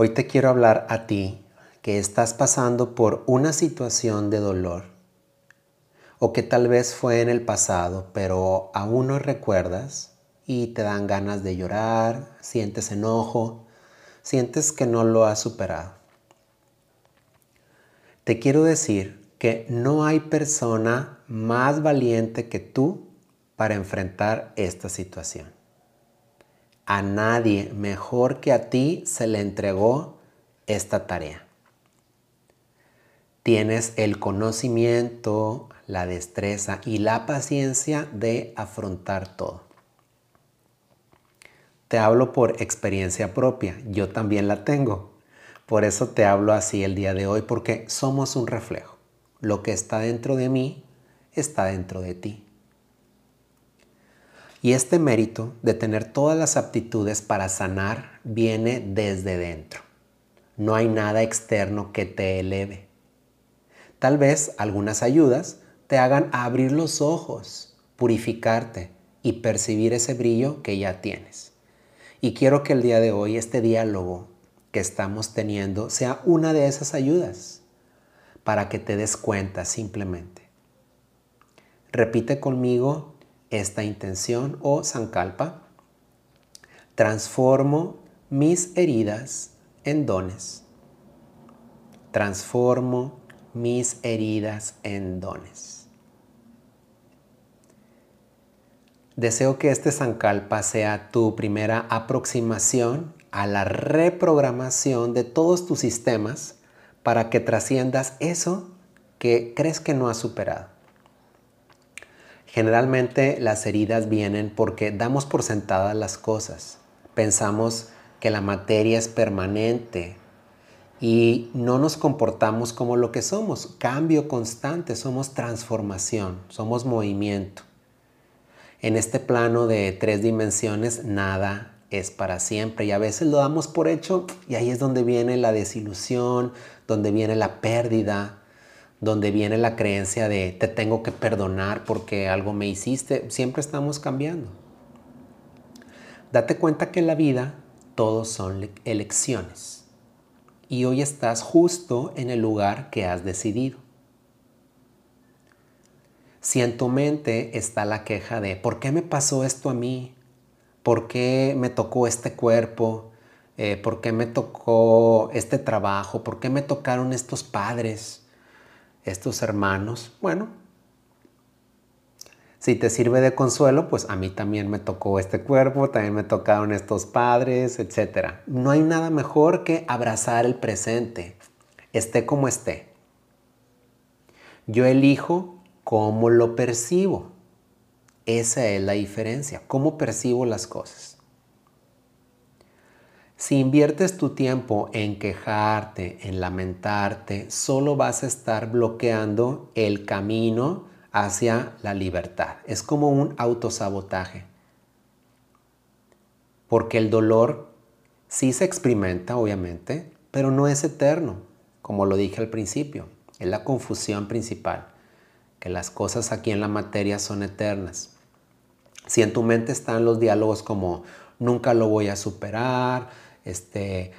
Hoy te quiero hablar a ti que estás pasando por una situación de dolor o que tal vez fue en el pasado, pero aún no recuerdas y te dan ganas de llorar, sientes enojo, sientes que no lo has superado. Te quiero decir que no hay persona más valiente que tú para enfrentar esta situación. A nadie mejor que a ti se le entregó esta tarea. Tienes el conocimiento, la destreza y la paciencia de afrontar todo. Te hablo por experiencia propia, yo también la tengo. Por eso te hablo así el día de hoy, porque somos un reflejo. Lo que está dentro de mí está dentro de ti. Y este mérito de tener todas las aptitudes para sanar viene desde dentro. No hay nada externo que te eleve. Tal vez algunas ayudas te hagan abrir los ojos, purificarte y percibir ese brillo que ya tienes. Y quiero que el día de hoy este diálogo que estamos teniendo sea una de esas ayudas para que te des cuenta simplemente. Repite conmigo esta intención o sankalpa. Transformo mis heridas en dones. Transformo mis heridas en dones. Deseo que este sankalpa sea tu primera aproximación a la reprogramación de todos tus sistemas para que trasciendas eso que crees que no has superado. Generalmente las heridas vienen porque damos por sentadas las cosas. Pensamos que la materia es permanente y no nos comportamos como lo que somos. Cambio constante, somos transformación, somos movimiento. En este plano de tres dimensiones nada es para siempre y a veces lo damos por hecho y ahí es donde viene la desilusión, donde viene la pérdida, donde viene la creencia de te tengo que perdonar porque algo me hiciste. Siempre estamos cambiando. Date cuenta que en la vida todos son elecciones y hoy estás justo en el lugar que has decidido. Si en tu mente está la queja de ¿por qué me pasó esto a mí? por qué me tocó este cuerpo, eh, por qué me tocó este trabajo, por qué me tocaron estos padres, estos hermanos. Bueno, si te sirve de consuelo, pues a mí también me tocó este cuerpo, también me tocaron estos padres, etc. No hay nada mejor que abrazar el presente, esté como esté. Yo elijo cómo lo percibo. Esa es la diferencia, cómo percibo las cosas. Si inviertes tu tiempo en quejarte, en lamentarte, solo vas a estar bloqueando el camino hacia la libertad. Es como un autosabotaje. Porque el dolor sí se experimenta, obviamente, pero no es eterno, como lo dije al principio. Es la confusión principal, que las cosas aquí en la materia son eternas. Si en tu mente están los diálogos como nunca lo voy a superar, este,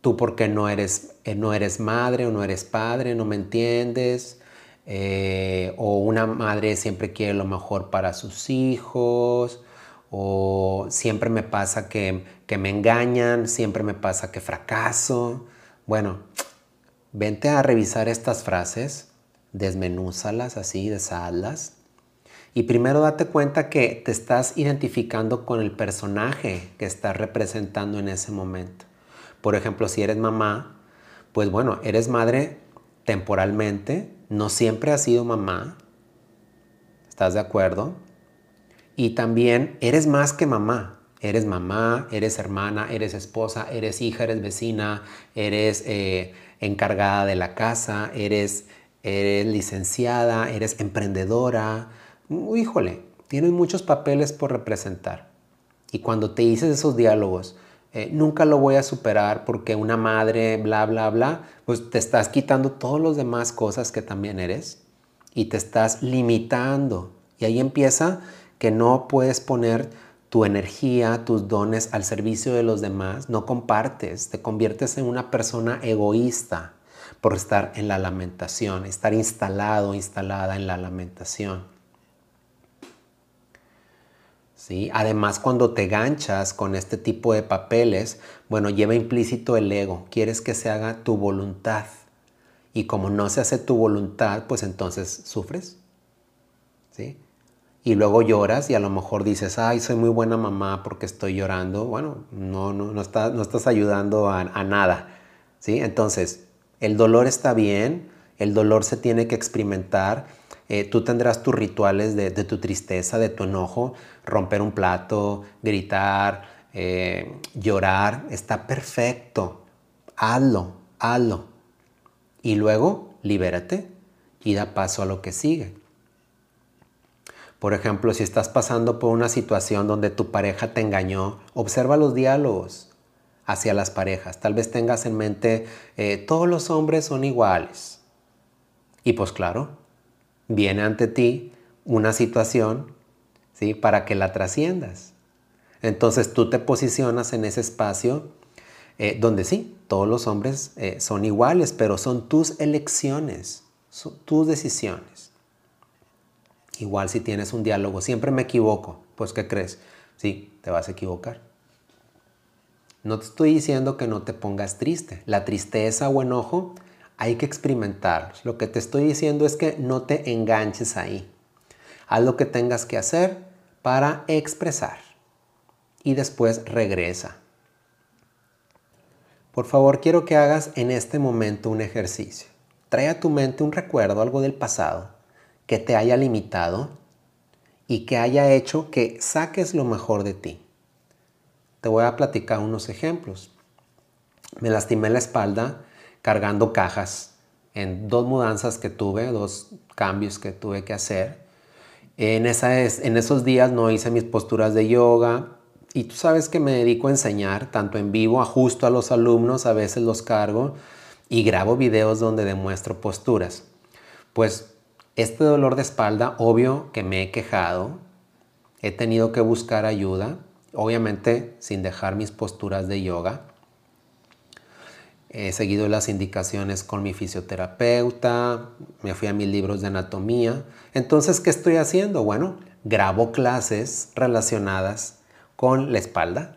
tú porque no eres, eh, no eres madre o no eres padre, no me entiendes, eh, o una madre siempre quiere lo mejor para sus hijos, o siempre me pasa que, que me engañan, siempre me pasa que fracaso. Bueno, vente a revisar estas frases, desmenúzalas así, deshalas y primero date cuenta que te estás identificando con el personaje que estás representando en ese momento. Por ejemplo, si eres mamá, pues bueno, eres madre temporalmente, no siempre has sido mamá. ¿Estás de acuerdo? Y también eres más que mamá. Eres mamá, eres hermana, eres esposa, eres hija, eres vecina, eres eh, encargada de la casa, eres, eres licenciada, eres emprendedora, híjole, tienes muchos papeles por representar. Y cuando te dices esos diálogos, eh, nunca lo voy a superar porque una madre, bla, bla, bla, pues te estás quitando todas las demás cosas que también eres y te estás limitando. Y ahí empieza que no puedes poner tu energía, tus dones al servicio de los demás, no compartes, te conviertes en una persona egoísta por estar en la lamentación, estar instalado, instalada en la lamentación. Además, cuando te ganchas con este tipo de papeles, bueno, lleva implícito el ego, quieres que se haga tu voluntad. Y como no se hace tu voluntad, pues entonces sufres. ¿Sí? y luego lloras y a lo mejor dices, ay, soy muy buena mamá porque estoy llorando. Bueno, no, no, no, no estás ayudando a, nada. ¿sí? Entonces, el dolor está bien, el dolor se tiene que experimentar. Eh, tú tendrás tus rituales de, tu tristeza, de tu enojo, romper un plato, gritar, eh, llorar. Está perfecto. Hazlo, hazlo. Y luego libérate y da paso a lo que sigue. Por ejemplo, si estás pasando por una situación donde tu pareja te engañó, observa los diálogos hacia las parejas. Tal vez tengas en mente, eh, todos los hombres son iguales. Y pues claro, viene ante ti una situación ¿sí? para que la trasciendas. Entonces tú te posicionas en ese espacio eh, donde sí, todos los hombres eh, son iguales, pero son tus elecciones, tus decisiones. Igual si tienes un diálogo, siempre me equivoco, pues ¿qué crees? Sí, te vas a equivocar. No te estoy diciendo que no te pongas triste. La tristeza o enojo hay que experimentar. Lo que te estoy diciendo es que no te enganches ahí. Haz lo que tengas que hacer para expresar. Y después regresa. Por favor, quiero que hagas en este momento un ejercicio. Trae a tu mente un recuerdo, algo del pasado, que te haya limitado y que haya hecho que saques lo mejor de ti. Te voy a platicar unos ejemplos. Me lastimé la espalda cargando cajas en dos mudanzas que tuve, dos cambios que tuve que hacer. En, en esos días no hice mis posturas de yoga y tú sabes que me dedico a enseñar, tanto en vivo, ajusto a los alumnos, a veces los cargo y grabo videos donde demuestro posturas. Pues este dolor de espalda, obvio que me he quejado, he tenido que buscar ayuda, obviamente sin dejar mis posturas de yoga. He seguido las indicaciones con mi fisioterapeuta, me fui a mis libros de anatomía. Entonces, ¿qué estoy haciendo? Bueno, grabo clases relacionadas con la espalda.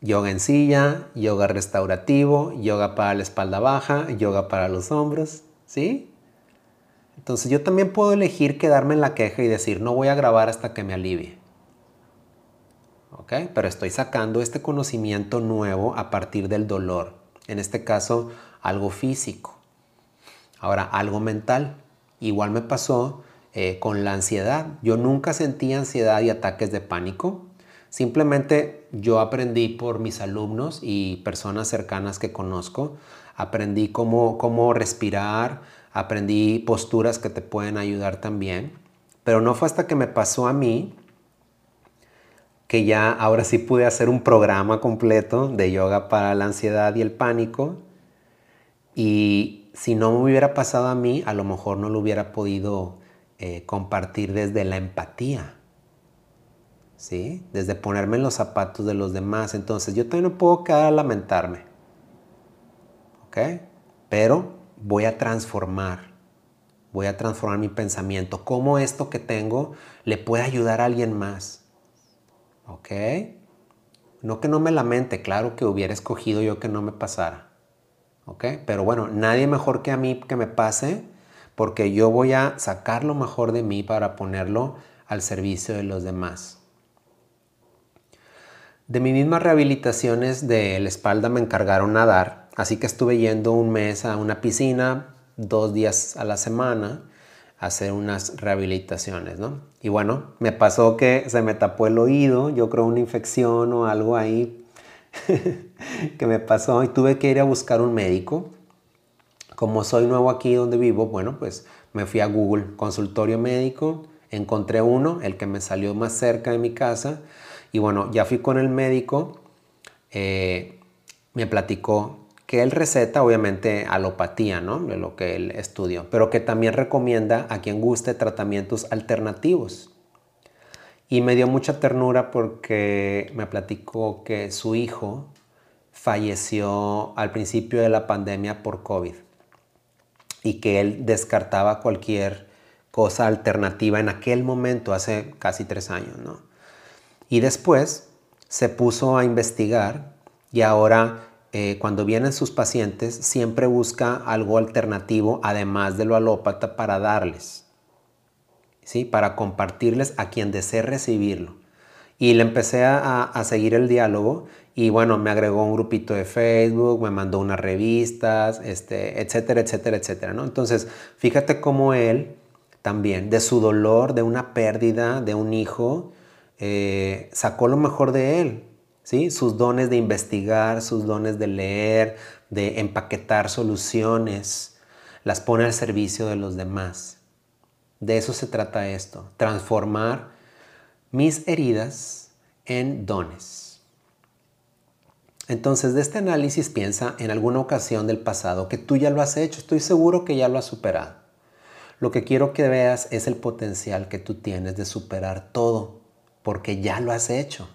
Yoga en silla, yoga restaurativo, yoga para la espalda baja, yoga para los hombros, ¿sí? Entonces yo también puedo elegir quedarme en la queja y decir, no voy a grabar hasta que me alivie. ¿Ok? Pero estoy sacando este conocimiento nuevo a partir del dolor. En este caso, algo físico. Ahora, algo mental. Igual me pasó eh, con la ansiedad. Yo nunca sentí ansiedad y ataques de pánico. Simplemente yo aprendí por mis alumnos y personas cercanas que conozco. Aprendí cómo, cómo respirar, aprendí posturas que te pueden ayudar también, pero no fue hasta que me pasó a mí que ya ahora sí pude hacer un programa completo de yoga para la ansiedad y el pánico. Y si no me hubiera pasado a mí, a lo mejor no lo hubiera podido eh, compartir desde la empatía. ¿Sí? Desde ponerme en los zapatos de los demás. Entonces yo también no puedo quedar a lamentarme. ¿Ok? Pero voy a transformar, voy a transformar mi pensamiento. ¿Cómo esto que tengo le puede ayudar a alguien más? ¿Ok? No que no me lamente, claro que hubiera escogido yo que no me pasara. ¿Ok? Pero bueno, nadie mejor que a mí que me pase porque yo voy a sacar lo mejor de mí para ponerlo al servicio de los demás. De mis mismas rehabilitaciones de la espalda me encargaron nadar Así que estuve yendo un mes a una piscina, dos días a la semana, hacer unas rehabilitaciones, ¿no? Y bueno, me pasó que se me tapó el oído, yo creo una infección o algo ahí que me pasó y tuve que ir a buscar un médico. Como soy nuevo aquí donde vivo, bueno, pues me fui a Google, consultorio médico, encontré uno, el que me salió más cerca de mi casa, y bueno, ya fui con el médico, eh, me platicó que él receta obviamente alopatía, ¿no? De lo que él estudió, pero que también recomienda a quien guste tratamientos alternativos. Y me dio mucha ternura porque me platicó que su hijo falleció al principio de la pandemia por COVID y que él descartaba cualquier cosa alternativa en aquel momento, hace casi tres años, ¿no? Y después se puso a investigar y ahora eh, cuando vienen sus pacientes siempre busca algo alternativo además de lo alópata para darles. ¿sí? para compartirles a quien desee recibirlo. Y le empecé a, seguir el diálogo y bueno, me agregó un grupito de Facebook, me mandó unas revistas, este, etcétera, etcétera, etcétera. ¿no? Entonces, fíjate cómo él también, de su dolor, de una pérdida, de un hijo, eh, sacó lo mejor de él, sus dones de investigar, sus dones de leer, de empaquetar soluciones, las pone al servicio de los demás. De eso se trata esto, transformar mis heridas en dones. Entonces, de este análisis piensa en alguna ocasión del pasado que tú ya lo has hecho, estoy seguro que ya lo has superado. Lo que quiero que veas es el potencial que tú tienes de superar todo, porque ya lo has hecho.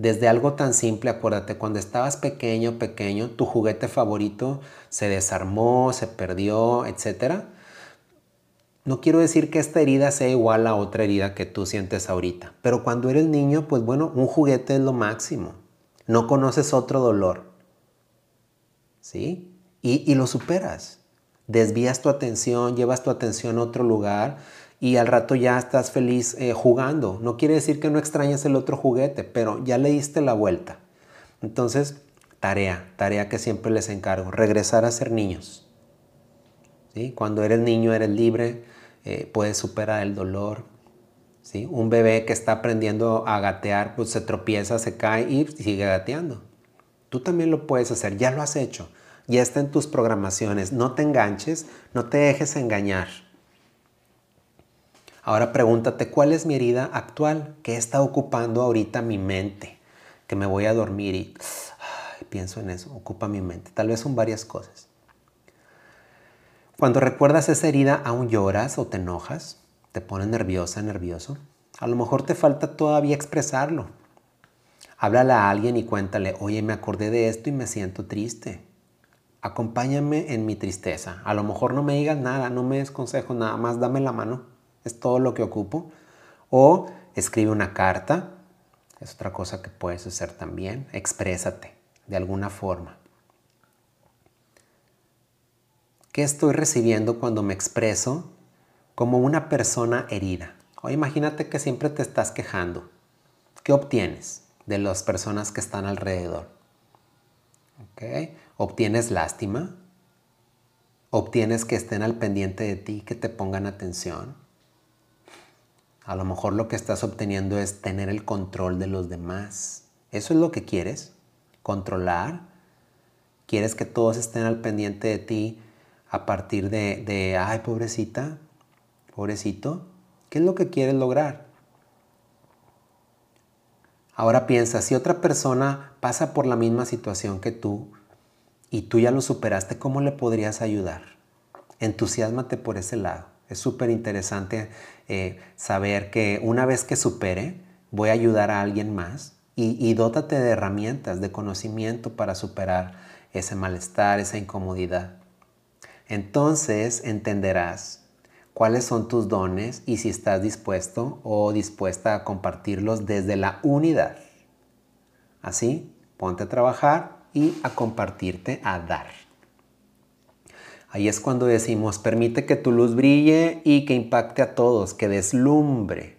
Desde algo tan simple, acuérdate, cuando estabas pequeño, pequeño, tu juguete favorito se desarmó, se perdió, etcétera no quiero decir que esta herida sea igual a otra herida que tú sientes ahorita, pero cuando eres niño, pues bueno, un juguete es lo máximo. No conoces otro dolor. ¿Sí? Y, lo superas. Desvías tu atención, llevas tu atención a otro lugar y al rato ya estás feliz eh, jugando. No quiere decir que no extrañes el otro juguete, pero ya le diste la vuelta. Entonces, tarea, tarea que siempre les encargo, regresar a ser niños. ¿Sí? Cuando eres niño eres libre, eh, puede superar el dolor. ¿sí? Un bebé que está aprendiendo a gatear, pues se tropieza, se cae y sigue gateando. Tú también lo puedes hacer, ya lo has hecho, ya está en tus programaciones. No te enganches, no te dejes engañar. Ahora pregúntate, ¿cuál es mi herida actual? ¿Qué está ocupando ahorita mi mente? Que me voy a dormir y pienso en eso, ocupa mi mente. Tal vez son varias cosas. Cuando recuerdas esa herida, aún lloras o te enojas, te pones nerviosa, nervioso. A lo mejor te falta todavía expresarlo. Háblale a alguien y cuéntale, oye, me acordé de esto y me siento triste. Acompáñame en mi tristeza. A lo mejor no me digas nada, no me des consejo, nada más dame la mano. Es todo lo que ocupo. O escribe una carta. Es otra cosa que puedes hacer también. Exprésate de alguna forma. ¿Qué estoy recibiendo cuando me expreso como una persona herida? O imagínate que siempre te estás quejando. ¿Qué obtienes de las personas que están alrededor? ¿Obtienes lástima? ¿Obtienes que estén al pendiente de ti, que te pongan atención? A lo mejor lo que estás obteniendo es tener el control de los demás. ¿Eso es lo que quieres? ¿Controlar? ¿Quieres que todos estén al pendiente de ti a partir de, ay, pobrecita, pobrecito, ¿qué es lo que quieres lograr? Ahora piensa, si otra persona pasa por la misma situación que tú y tú ya lo superaste, ¿cómo le podrías ayudar? Entusiasmate por ese lado. Es súper interesante eh, saber que una vez que supere, voy a ayudar a alguien más y, y dótate de herramientas, de conocimiento para superar ese malestar, esa incomodidad entonces entenderás cuáles son tus dones y si estás dispuesto o dispuesta a compartirlos desde la unidad. Así, ponte a trabajar y a compartirte, a dar. Ahí es cuando decimos, permite que tu luz brille y que impacte a todos, que deslumbre.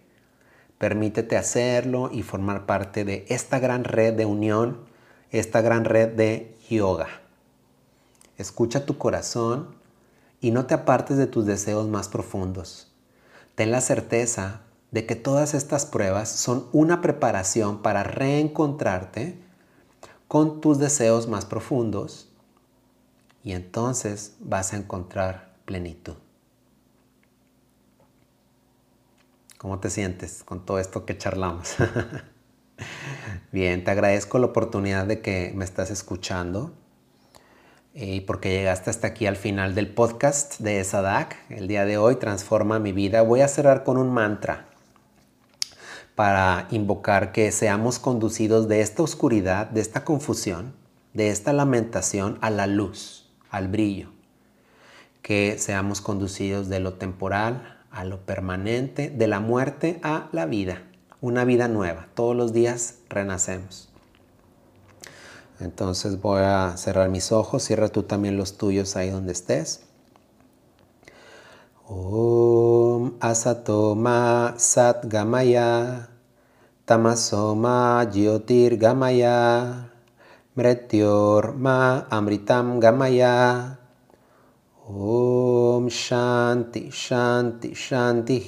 Permítete hacerlo y formar parte de esta gran red de unión, esta gran red de yoga. Escucha tu corazón y no te apartes de tus deseos más profundos. Ten la certeza de que todas estas pruebas son una preparación para reencontrarte con tus deseos más profundos y entonces vas a encontrar plenitud. ¿Cómo te sientes con todo esto que charlamos? Bien, te agradezco la oportunidad de que me estás escuchando y porque llegaste hasta aquí al final del podcast de Sadak. El día de hoy transforma mi vida. Voy a cerrar con un mantra. para invocar que seamos conducidos de esta oscuridad, de esta confusión, de esta lamentación a la luz, al brillo. Que seamos conducidos de lo temporal a lo permanente, de la muerte a la vida, una vida nueva. Todos los días renacemos. Entonces voy a cerrar mis ojos, cierra tú también los tuyos ahí donde estés. Om Asatoma Sat Gamaya Tamasoma Jyotir Gamaya Mretyor Ma Amritam Gamaya. Om Shanti Shanti Shanti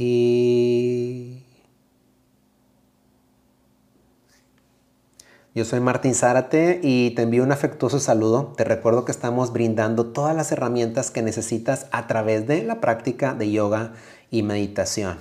Yo soy Martín Zárate y te envío un afectuoso saludo. Te recuerdo que estamos brindando todas las herramientas que necesitas a través de la práctica de yoga y meditación.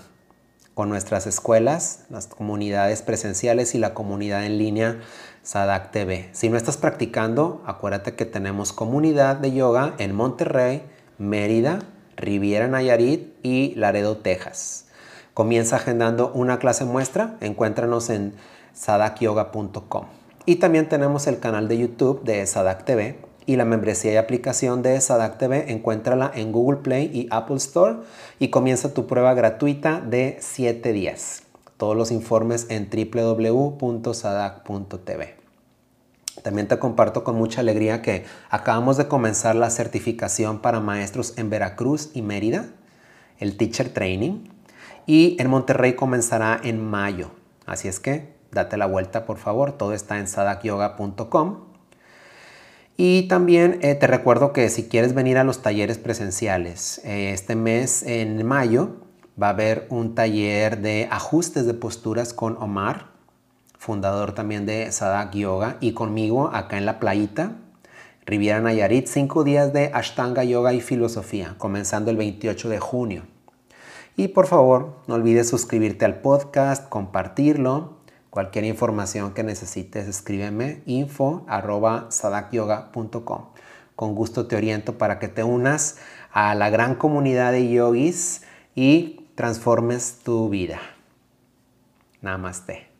Con nuestras escuelas, las comunidades presenciales y la comunidad en línea Sadak TV. Si no estás practicando, acuérdate que tenemos comunidad de yoga en Monterrey, Mérida, Riviera Nayarit y Laredo, Texas. Comienza agendando una clase muestra, encuéntranos en sadakyoga.com. Y también tenemos el canal de YouTube de Sadak TV y la membresía y aplicación de Sadak TV. Encuéntrala en Google Play y Apple Store y comienza tu prueba gratuita de 7 días. Todos los informes en www.sadak.tv. También te comparto con mucha alegría que acabamos de comenzar la certificación para maestros en Veracruz y Mérida, el Teacher Training, y en Monterrey comenzará en mayo. Así es que date la vuelta por favor, todo está en sadakyoga.com. Y también eh, te recuerdo que si quieres venir a los talleres presenciales, eh, este mes en mayo va a haber un taller de ajustes de posturas con Omar, fundador también de Sadak Yoga, y conmigo acá en la playita, Riviera Nayarit, cinco días de Ashtanga Yoga y Filosofía, comenzando el 28 de junio. Y por favor, no olvides suscribirte al podcast, compartirlo Cualquier información que necesites, escríbeme info arroba sadakyoga.com. Con gusto te oriento para que te unas a la gran comunidad de yogis y transformes tu vida. Namaste.